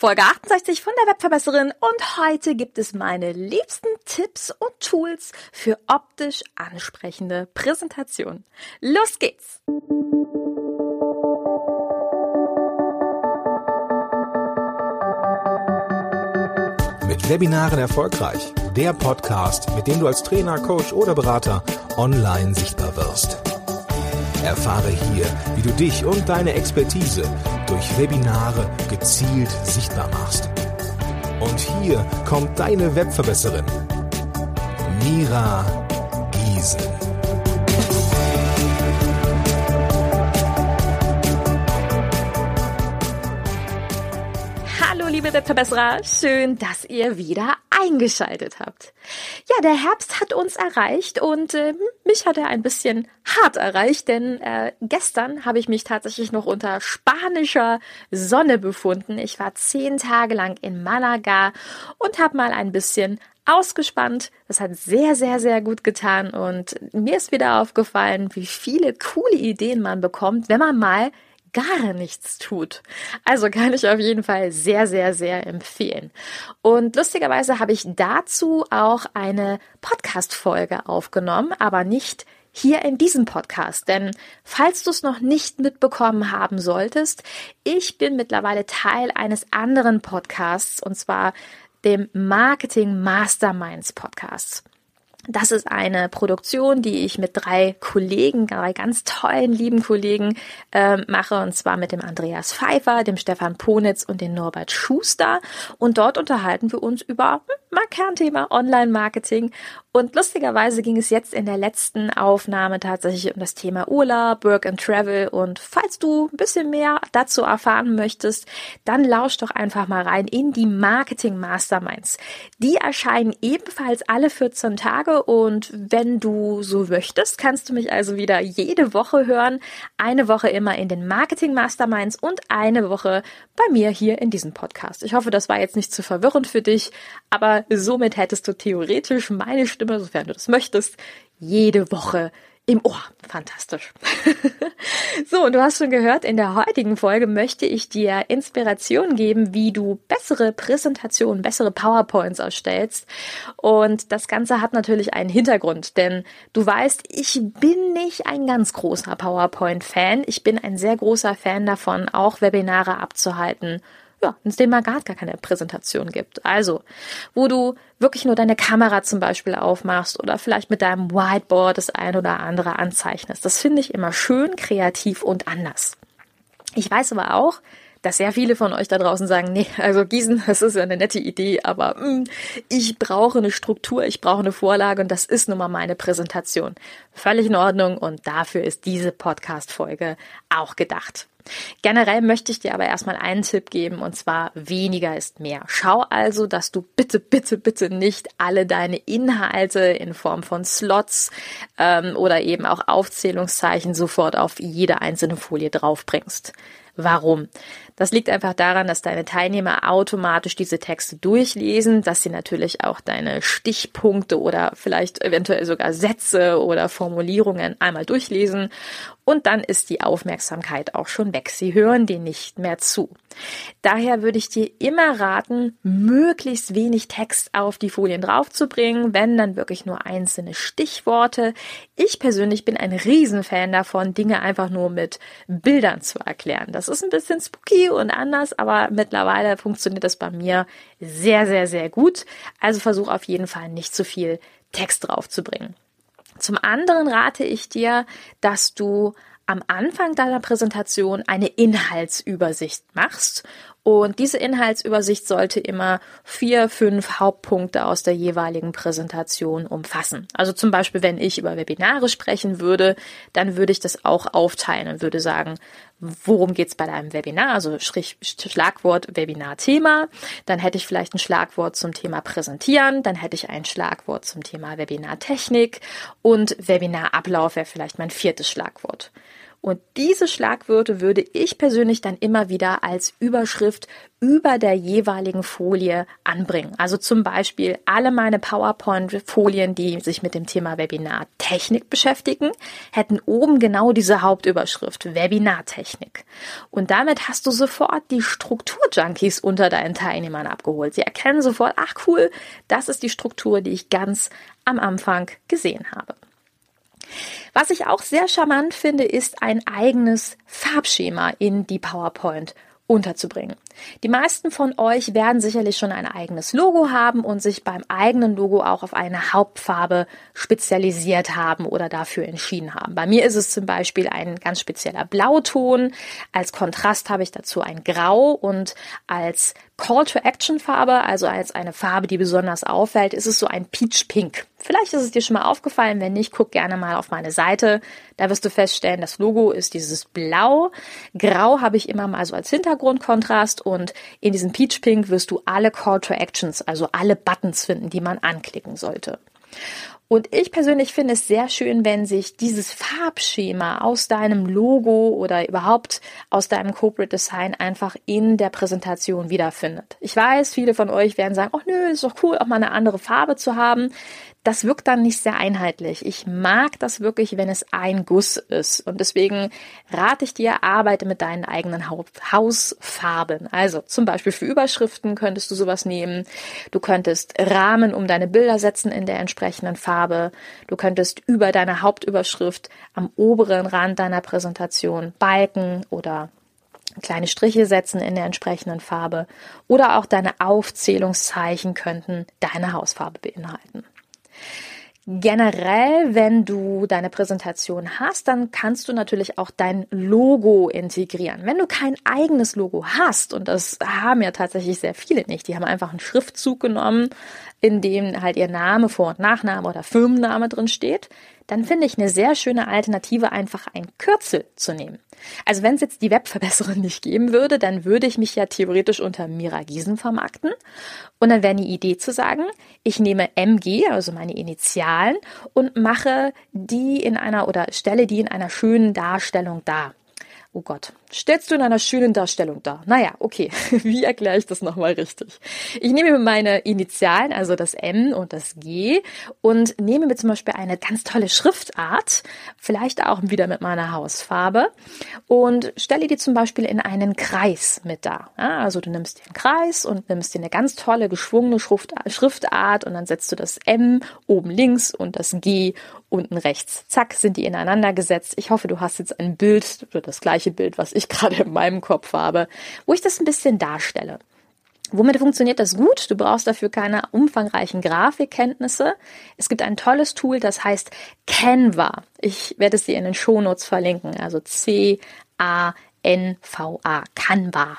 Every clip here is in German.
Folge 68 von der Webverbesserin und heute gibt es meine liebsten Tipps und Tools für optisch ansprechende Präsentationen. Los geht's! Mit Webinaren erfolgreich. Der Podcast, mit dem du als Trainer, Coach oder Berater online sichtbar wirst. Erfahre hier, wie du dich und deine Expertise durch Webinare gezielt sichtbar machst. Und hier kommt deine Webverbesserin, Mira Giesen. Hallo liebe Webverbesserer, schön, dass ihr wieder eingeschaltet habt. Ja, der Herbst hat uns erreicht und äh, mich hat er ein bisschen hart erreicht, denn äh, gestern habe ich mich tatsächlich noch unter spanischer Sonne befunden. Ich war zehn Tage lang in Malaga und habe mal ein bisschen ausgespannt. Das hat sehr, sehr, sehr gut getan und mir ist wieder aufgefallen, wie viele coole Ideen man bekommt, wenn man mal gar nichts tut. Also kann ich auf jeden Fall sehr, sehr, sehr empfehlen. Und lustigerweise habe ich dazu auch eine Podcast-Folge aufgenommen, aber nicht hier in diesem Podcast. Denn falls du es noch nicht mitbekommen haben solltest, ich bin mittlerweile Teil eines anderen Podcasts und zwar dem Marketing Masterminds Podcasts. Das ist eine Produktion, die ich mit drei Kollegen, drei ganz tollen, lieben Kollegen äh, mache, und zwar mit dem Andreas Pfeiffer, dem Stefan Ponitz und dem Norbert Schuster. Und dort unterhalten wir uns über mal Kernthema Online-Marketing. Und lustigerweise ging es jetzt in der letzten Aufnahme tatsächlich um das Thema Urlaub, Work and Travel. Und falls du ein bisschen mehr dazu erfahren möchtest, dann lausch doch einfach mal rein in die Marketing Masterminds. Die erscheinen ebenfalls alle 14 Tage und wenn du so möchtest, kannst du mich also wieder jede Woche hören. Eine Woche immer in den Marketing Masterminds und eine Woche bei mir hier in diesem Podcast. Ich hoffe, das war jetzt nicht zu verwirrend für dich, aber somit hättest du theoretisch meine Stimme, sofern du das möchtest, jede Woche im Ohr. Fantastisch. so, und du hast schon gehört, in der heutigen Folge möchte ich dir Inspiration geben, wie du bessere Präsentationen, bessere PowerPoints erstellst. Und das Ganze hat natürlich einen Hintergrund, denn du weißt, ich bin nicht ein ganz großer PowerPoint-Fan. Ich bin ein sehr großer Fan davon, auch Webinare abzuhalten ja, dem man gar keine Präsentation gibt. Also, wo du wirklich nur deine Kamera zum Beispiel aufmachst oder vielleicht mit deinem Whiteboard das ein oder andere anzeichnest. Das finde ich immer schön, kreativ und anders. Ich weiß aber auch, dass sehr viele von euch da draußen sagen, nee, also Gießen, das ist ja eine nette Idee, aber mh, hm, ich brauche eine Struktur, ich brauche eine Vorlage und das ist nun mal meine Präsentation. Völlig in Ordnung und dafür ist diese Podcast-Folge auch gedacht. Generell möchte ich dir aber erstmal einen Tipp geben und zwar weniger ist mehr. Schau also, dass du bitte, bitte, bitte nicht alle deine Inhalte in Form von Slots ähm, oder eben auch Aufzählungszeichen sofort auf jede einzelne Folie draufbringst. Warum? Das liegt einfach daran, dass deine Teilnehmer automatisch diese Texte durchlesen, dass sie natürlich auch deine Stichpunkte oder vielleicht eventuell sogar Sätze oder Formulierungen einmal durchlesen und dann ist die Aufmerksamkeit auch schon weg. Sie hören dir nicht mehr zu. Daher würde ich dir immer raten, möglichst wenig Text auf die Folien draufzubringen, wenn dann wirklich nur einzelne Stichworte. Ich persönlich bin ein Riesenfan davon, Dinge einfach nur mit Bildern zu erklären. Das ist ein bisschen spooky und anders, aber mittlerweile funktioniert das bei mir sehr, sehr, sehr gut. Also versuch auf jeden Fall nicht zu viel Text draufzubringen. Zum anderen rate ich dir, dass du am Anfang deiner Präsentation eine Inhaltsübersicht machst und diese Inhaltsübersicht sollte immer vier, fünf Hauptpunkte aus der jeweiligen Präsentation umfassen. Also zum Beispiel, wenn ich über Webinare sprechen würde, dann würde ich das auch aufteilen und würde sagen, worum geht's bei deinem Webinar? Also Schlagwort Webinar-Thema. Dann hätte ich vielleicht ein Schlagwort zum Thema Präsentieren. Dann hätte ich ein Schlagwort zum Thema Webinar-Technik und Webinar-Ablauf wäre vielleicht mein viertes Schlagwort. Und diese Schlagwörter würde ich persönlich dann immer wieder als Überschrift über der jeweiligen Folie anbringen. Also zum Beispiel alle meine PowerPoint-Folien, die sich mit dem Thema Webinar-Technik beschäftigen, hätten oben genau diese Hauptüberschrift Webinar-Technik. Und damit hast du sofort die Struktur-Junkies unter deinen Teilnehmern abgeholt. Sie erkennen sofort, ach cool, das ist die Struktur, die ich ganz am Anfang gesehen habe. Was ich auch sehr charmant finde, ist ein eigenes Farbschema in die PowerPoint unterzubringen. Die meisten von euch werden sicherlich schon ein eigenes Logo haben und sich beim eigenen Logo auch auf eine Hauptfarbe spezialisiert haben oder dafür entschieden haben. Bei mir ist es zum Beispiel ein ganz spezieller Blauton. Als Kontrast habe ich dazu ein Grau und als Call to Action Farbe, also als eine Farbe, die besonders auffällt, ist es so ein Peach Pink. Vielleicht ist es dir schon mal aufgefallen, wenn nicht, guck gerne mal auf meine Seite. Da wirst du feststellen, das Logo ist dieses Blau. Grau habe ich immer mal so als Hintergrundkontrast und in diesem Peach Pink wirst du alle Call to Actions, also alle Buttons finden, die man anklicken sollte. Und ich persönlich finde es sehr schön, wenn sich dieses Farbschema aus deinem Logo oder überhaupt aus deinem Corporate Design einfach in der Präsentation wiederfindet. Ich weiß, viele von euch werden sagen, oh nö, ist doch cool, auch mal eine andere Farbe zu haben das wirkt dann nicht sehr einheitlich. Ich mag das wirklich, wenn es ein Guss ist. Und deswegen rate ich dir, arbeite mit deinen eigenen Hausfarben. Also zum Beispiel für Überschriften könntest du sowas nehmen. Du könntest Rahmen um deine Bilder setzen in der entsprechenden Farbe. Du könntest über deine Hauptüberschrift am oberen Rand deiner Präsentation Balken oder kleine Striche setzen in der entsprechenden Farbe oder auch deine Aufzählungszeichen könnten deine Hausfarbe beinhalten. Generell, wenn du deine Präsentation hast, dann kannst du natürlich auch dein Logo integrieren. Wenn du kein eigenes Logo hast, und das haben ja tatsächlich sehr viele nicht, die haben einfach einen Schriftzug genommen, in dem halt ihr Name, Vor- und Nachname oder Firmenname drin steht, dann finde ich eine sehr schöne Alternative, einfach ein Kürzel zu nehmen. Also wenn es jetzt die Webverbesserin nicht geben würde, dann würde ich mich ja theoretisch unter Mira Giesen vermarkten. Und dann wäre die Idee zu sagen, ich nehme MG, also meine Initialen, und mache die in einer oder stelle die in einer schönen Darstellung dar. Oh Gott, stellst du in einer schönen Darstellung dar? Naja, okay, wie erkläre ich das nochmal richtig? Ich nehme mir meine Initialen, also das M und das G und nehme mir zum Beispiel eine ganz tolle Schriftart, vielleicht auch wieder mit meiner Hausfarbe und stelle die zum Beispiel in einen Kreis mit dar. Also du nimmst den Kreis und nimmst dir eine ganz tolle geschwungene Schriftart und dann setzt du das M oben links und das G unten rechts. Zack, sind die ineinander gesetzt. Ich hoffe, du hast jetzt ein Bild oder das gleiche Bild, was ich gerade in meinem Kopf habe, wo ich das ein bisschen darstelle. Womit funktioniert das gut? Du brauchst dafür keine umfangreichen Grafikkenntnisse. Es gibt ein tolles Tool, das heißt Canva. Ich werde es dir in den Shownotes verlinken. Also C A NVA, Canva.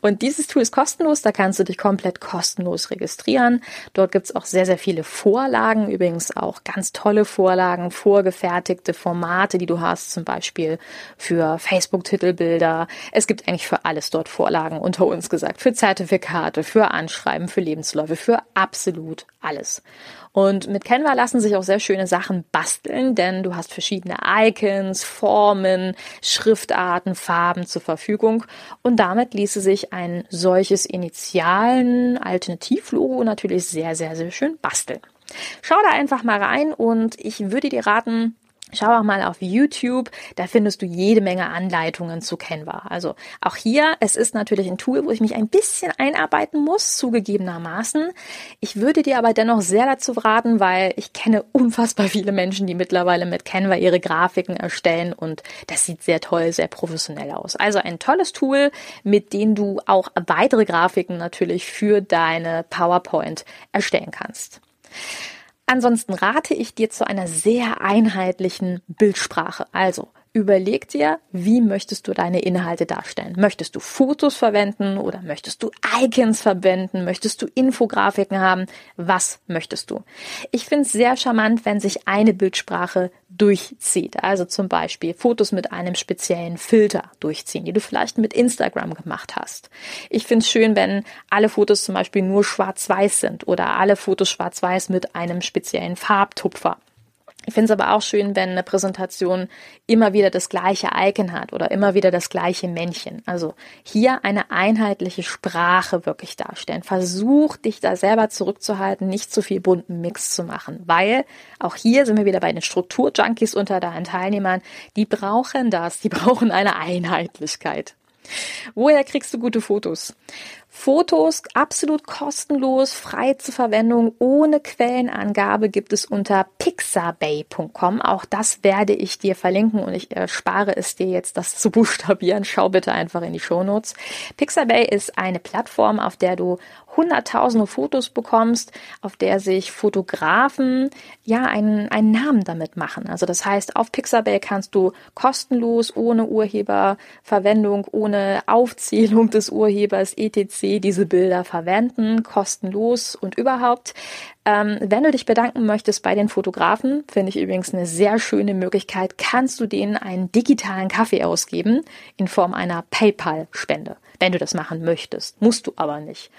Und dieses Tool ist kostenlos, da kannst du dich komplett kostenlos registrieren. Dort gibt's auch sehr, sehr viele Vorlagen, übrigens auch ganz tolle Vorlagen, vorgefertigte Formate, die du hast, zum Beispiel für Facebook-Titelbilder. Es gibt eigentlich für alles dort Vorlagen, unter uns gesagt, für Zertifikate, für Anschreiben, für Lebensläufe, für absolut alles. Und mit Canva lassen sich auch sehr schöne Sachen basteln, denn du hast verschiedene Icons, Formen, Schriftarten, Farben zur Verfügung. Und damit ließe sich ein solches initialen Alternativlogo natürlich sehr, sehr, sehr schön basteln. Schau da einfach mal rein und ich würde dir raten, Schau auch mal auf YouTube, da findest du jede Menge Anleitungen zu Canva. Also auch hier, es ist natürlich ein Tool, wo ich mich ein bisschen einarbeiten muss, zugegebenermaßen. Ich würde dir aber dennoch sehr dazu raten, weil ich kenne unfassbar viele Menschen, die mittlerweile mit Canva ihre Grafiken erstellen und das sieht sehr toll, sehr professionell aus. Also ein tolles Tool, mit dem du auch weitere Grafiken natürlich für deine PowerPoint erstellen kannst. Ansonsten rate ich dir zu einer sehr einheitlichen Bildsprache. Also Überleg dir, wie möchtest du deine Inhalte darstellen? Möchtest du Fotos verwenden oder möchtest du Icons verwenden? Möchtest du Infografiken haben? Was möchtest du? Ich finde es sehr charmant, wenn sich eine Bildsprache durchzieht. Also zum Beispiel Fotos mit einem speziellen Filter durchziehen, die du vielleicht mit Instagram gemacht hast. Ich finde es schön, wenn alle Fotos zum Beispiel nur schwarz-weiß sind oder alle Fotos schwarz-weiß mit einem speziellen Farbtupfer. Ich finde es aber auch schön, wenn eine Präsentation immer wieder das gleiche Icon hat oder immer wieder das gleiche Männchen. Also hier eine einheitliche Sprache wirklich darstellen. Versuch dich da selber zurückzuhalten, nicht zu viel bunten Mix zu machen, weil auch hier sind wir wieder bei den Strukturjunkies unter deinen Teilnehmern. Die brauchen das, die brauchen eine Einheitlichkeit. Woher kriegst du gute Fotos? Fotos absolut kostenlos, frei zur Verwendung, ohne Quellenangabe gibt es unter pixabay.com. Auch das werde ich dir verlinken und ich erspare es dir jetzt, das zu buchstabieren. Schau bitte einfach in die Shownotes. Pixabay ist eine Plattform, auf der du hunderttausende Fotos bekommst, auf der sich Fotografen ja einen, einen Namen damit machen. Also das heißt, auf Pixabay kannst du kostenlos, ohne Urheberverwendung, ohne Aufzählung des Urhebers etc. diese Bilder verwenden, kostenlos und überhaupt. Ähm, wenn du dich bedanken möchtest bei den Fotografen, finde ich übrigens eine sehr schöne Möglichkeit, kannst du denen einen digitalen Kaffee ausgeben in Form einer PayPal-Spende. Wenn du das machen möchtest, musst du aber nicht.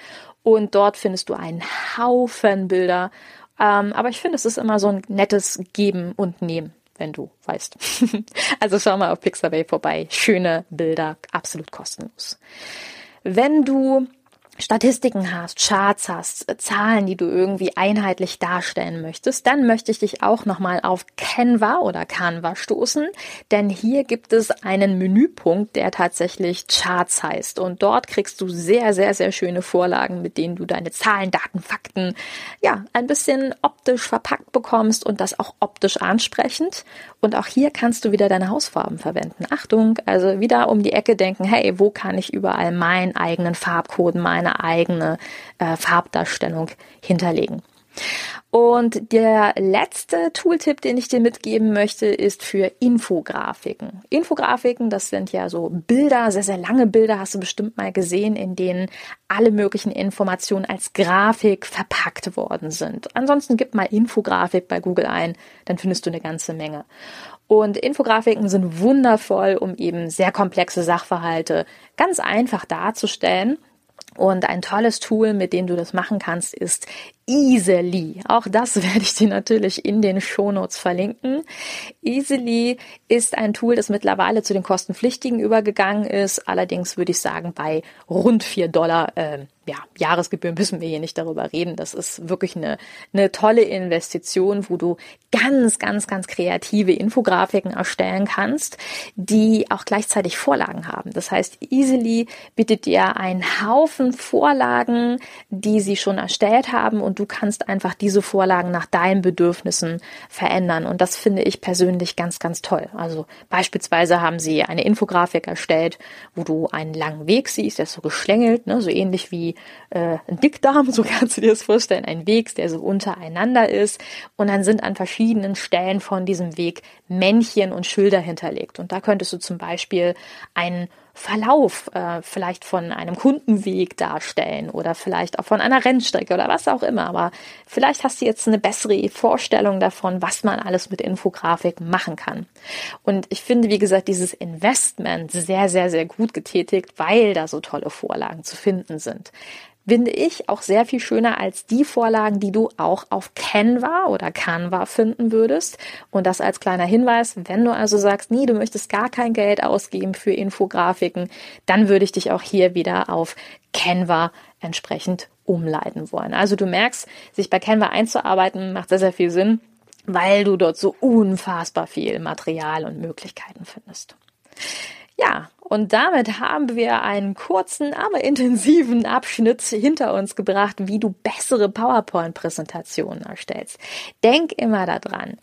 Und dort findest du einen Haufen Bilder. Ähm, aber ich finde, es ist immer so ein nettes Geben und Nehmen, wenn du weißt. also schau mal auf Pixabay vorbei. Schöne Bilder, absolut kostenlos. Wenn du Statistiken hast, Charts hast, Zahlen, die du irgendwie einheitlich darstellen möchtest, dann möchte ich dich auch nochmal auf Canva oder Canva stoßen, denn hier gibt es einen Menüpunkt, der tatsächlich Charts heißt. Und dort kriegst du sehr, sehr, sehr schöne Vorlagen, mit denen du deine Zahlen, Daten, Fakten, ja, ein bisschen optisch verpackt bekommst und das auch optisch ansprechend und auch hier kannst du wieder deine Hausfarben verwenden. Achtung, also wieder um die Ecke denken, hey, wo kann ich überall meinen eigenen Farbcode, meine eigene äh, Farbdarstellung hinterlegen? Und der letzte Tooltip, den ich dir mitgeben möchte, ist für Infografiken. Infografiken, das sind ja so Bilder, sehr, sehr lange Bilder, hast du bestimmt mal gesehen, in denen alle möglichen Informationen als Grafik verpackt worden sind. Ansonsten gib mal Infografik bei Google ein, dann findest du eine ganze Menge. Und Infografiken sind wundervoll, um eben sehr komplexe Sachverhalte ganz einfach darzustellen. Und ein tolles Tool, mit dem du das machen kannst, ist Easily. Auch das werde ich dir natürlich in den Shownotes verlinken. Easily ist ein Tool, das mittlerweile zu den kostenpflichtigen übergegangen ist. Allerdings würde ich sagen, bei rund vier Dollar äh, ja, Jahresgebühren müssen wir hier nicht darüber reden. Das ist wirklich eine, eine tolle Investition, wo du ganz, ganz, ganz kreative Infografiken erstellen kannst, die auch gleichzeitig Vorlagen haben. Das heißt, Easily bietet dir einen Haufen Vorlagen, die sie schon erstellt haben und du kannst einfach diese Vorlagen nach deinen Bedürfnissen verändern. Und das finde ich persönlich ganz, ganz toll. Also beispielsweise haben sie eine Infografik erstellt, wo du einen langen Weg siehst, der ist so geschlängelt, ne, so ähnlich wie äh, ein Dickdarm, so kannst du dir das vorstellen, ein Weg, der so untereinander ist. Und dann sind an verschiedenen Stellen von diesem Weg Männchen und Schilder hinterlegt. Und da könntest du zum Beispiel einen Verlauf äh, vielleicht von einem Kundenweg darstellen oder vielleicht auch von einer Rennstrecke oder was auch immer. Aber vielleicht hast du jetzt eine bessere Vorstellung davon, was man alles mit Infografik machen kann. Und ich finde, wie gesagt, dieses Investment sehr, sehr, sehr gut getätigt, weil da so tolle Vorlagen zu finden sind finde ich auch sehr viel schöner als die Vorlagen, die du auch auf Canva oder Canva finden würdest. Und das als kleiner Hinweis, wenn du also sagst, nie, du möchtest gar kein Geld ausgeben für Infografiken, dann würde ich dich auch hier wieder auf Canva entsprechend umleiten wollen. Also du merkst, sich bei Canva einzuarbeiten macht sehr, sehr viel Sinn, weil du dort so unfassbar viel Material und Möglichkeiten findest. Ja, und damit haben wir einen kurzen, aber intensiven Abschnitt hinter uns gebracht, wie du bessere PowerPoint-Präsentationen erstellst. Denk immer daran,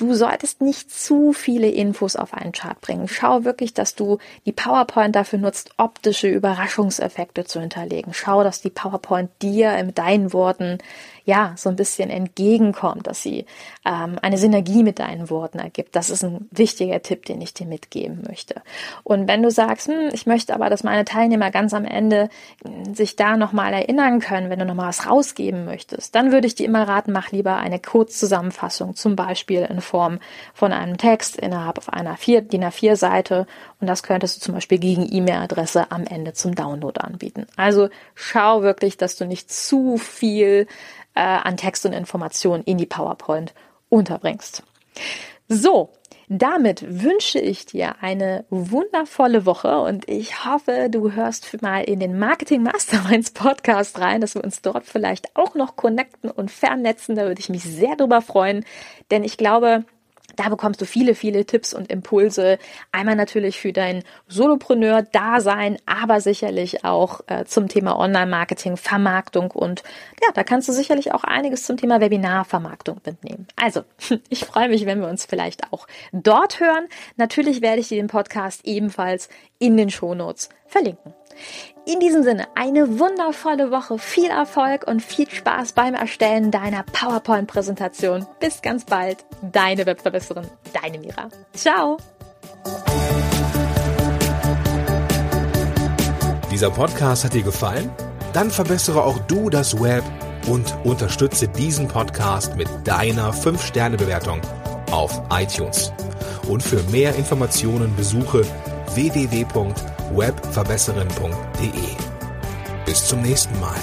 Du solltest nicht zu viele Infos auf einen Chart bringen. Schau wirklich, dass du die PowerPoint dafür nutzt, optische Überraschungseffekte zu hinterlegen. Schau, dass die PowerPoint dir mit deinen Worten ja, so ein bisschen entgegenkommt, dass sie ähm, eine Synergie mit deinen Worten ergibt. Das ist ein wichtiger Tipp, den ich dir mitgeben möchte. Und wenn du sagst, hm, ich möchte aber, dass meine Teilnehmer ganz am Ende hm, sich da nochmal erinnern können, wenn du nochmal was rausgeben möchtest, dann würde ich dir immer raten, mach lieber eine Kurzzusammenfassung, zum Beispiel in Form von einem Text innerhalb auf einer vier, DIN A4 Seite und das könntest du zum Beispiel gegen E-Mail-Adresse am Ende zum Download anbieten. Also schau wirklich, dass du nicht zu viel äh, an Text und Informationen in die PowerPoint unterbringst. So, damit wünsche ich dir eine wundervolle Woche und ich hoffe, du hörst mal in den Marketing Masterminds Podcast rein, dass wir uns dort vielleicht auch noch connecten und vernetzen. Da würde ich mich sehr drüber freuen, denn ich glaube, da bekommst du viele, viele Tipps und Impulse. Einmal natürlich für dein Solopreneur-Dasein, aber sicherlich auch äh, zum Thema Online-Marketing, Vermarktung und ja, da kannst du sicherlich auch einiges zum Thema Webinar-Vermarktung mitnehmen. Also, ich freue mich, wenn wir uns vielleicht auch dort hören. Natürlich werde ich dir den Podcast ebenfalls in den Shownotes verlinken. In diesem Sinne, eine wundervolle Woche, viel Erfolg und viel Spaß beim Erstellen deiner PowerPoint-Präsentation. Bis ganz bald, deine Webverbesserin, deine Mira. Ciao! Dieser Podcast hat dir gefallen? Dann verbessere auch du das Web und unterstütze diesen Podcast mit deiner 5-Sterne-Bewertung auf iTunes. Und für mehr Informationen besuche www www.webverbesserin.de. Bis zum nächsten Mal.